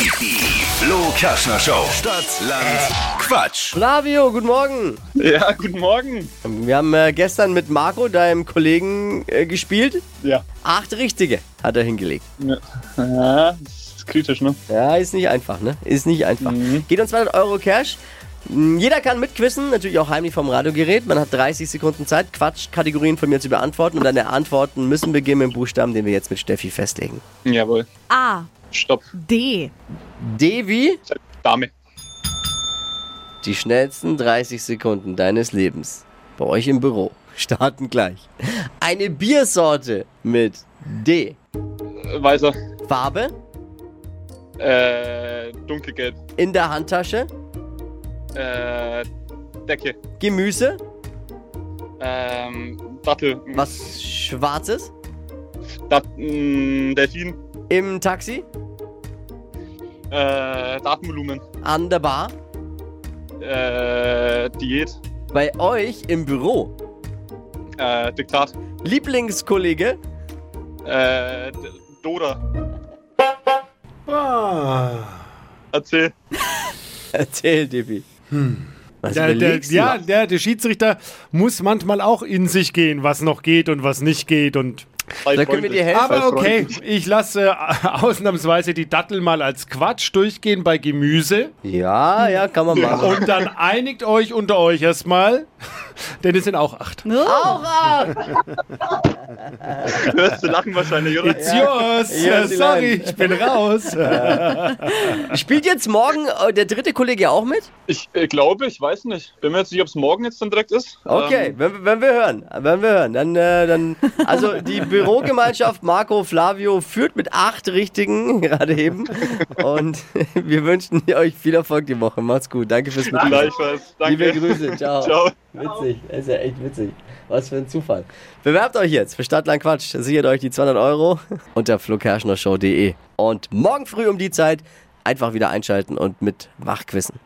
Die Flo Kaschner Show. Stadt, Land, Quatsch. Flavio, guten Morgen. Ja, guten Morgen. Wir haben äh, gestern mit Marco, deinem Kollegen, äh, gespielt. Ja. Acht richtige hat er hingelegt. Ja, ja das ist kritisch, ne? Ja, ist nicht einfach, ne? Ist nicht einfach. Mhm. Geht um 200 Euro Cash. Mm, Jeder kann mitquissen, natürlich auch heimlich vom Radiogerät. Man hat 30 Sekunden Zeit, Quatsch-Kategorien von mir zu beantworten. Und deine Antworten müssen beginnen mit dem Buchstaben, den wir jetzt mit Steffi festlegen. Jawohl. A. Stopp. D. Devi, Dame. die schnellsten 30 Sekunden deines Lebens. Bei euch im Büro. Starten gleich. Eine Biersorte mit D. Äh, Weißer. Farbe Äh, dunkelgelb. in der Handtasche. Äh, Decke. Gemüse. Ähm, Dattel. Was Schwarzes. Dat, mh, Delfin. Im Taxi. Äh, Datenvolumen. An der Bar. Äh, Diät. Bei euch im Büro. Äh, Diktat. Lieblingskollege. Äh, D- Doda. Erzähl. Erzähl, Dippy. Was Der, der, ja, der, der Schiedsrichter muss manchmal auch in sich gehen, was noch geht und was nicht geht. Und Da können wir dir helfen. aber okay, ich lasse äh, ausnahmsweise die Dattel mal als Quatsch durchgehen bei Gemüse. Ja, ja, kann man machen. Und dann einigt euch unter euch erstmal, denn es sind auch acht. Auch ab! Hörst du lachen wahrscheinlich, oder? It's yours. Ja, Sorry, leiden. ich bin raus. Spielt jetzt morgen äh, der dritte Kollege auch mit? Ich äh, glaube, ich weiß nicht. Bin mir jetzt nicht, ob es morgen jetzt dann direkt ist. Okay, Ähm, wenn, wenn wir hören, wenn wir hören, dann, äh, dann, also die Bürogemeinschaft Marco Flavio führt mit acht Richtigen gerade eben und wir wünschen euch viel Erfolg die Woche. Macht's gut, danke fürs Mitmachen. Gleichfalls. Danke. Liebe Grüße, ciao. Ciao. Witzig, das ist ja echt witzig. Was für ein Zufall. Bewerbt euch jetzt für Stadtland Quatsch. Sichert euch die 200 Euro unter flokerschnershow.de. Und morgen früh um die Zeit einfach wieder einschalten und mit wachquissen.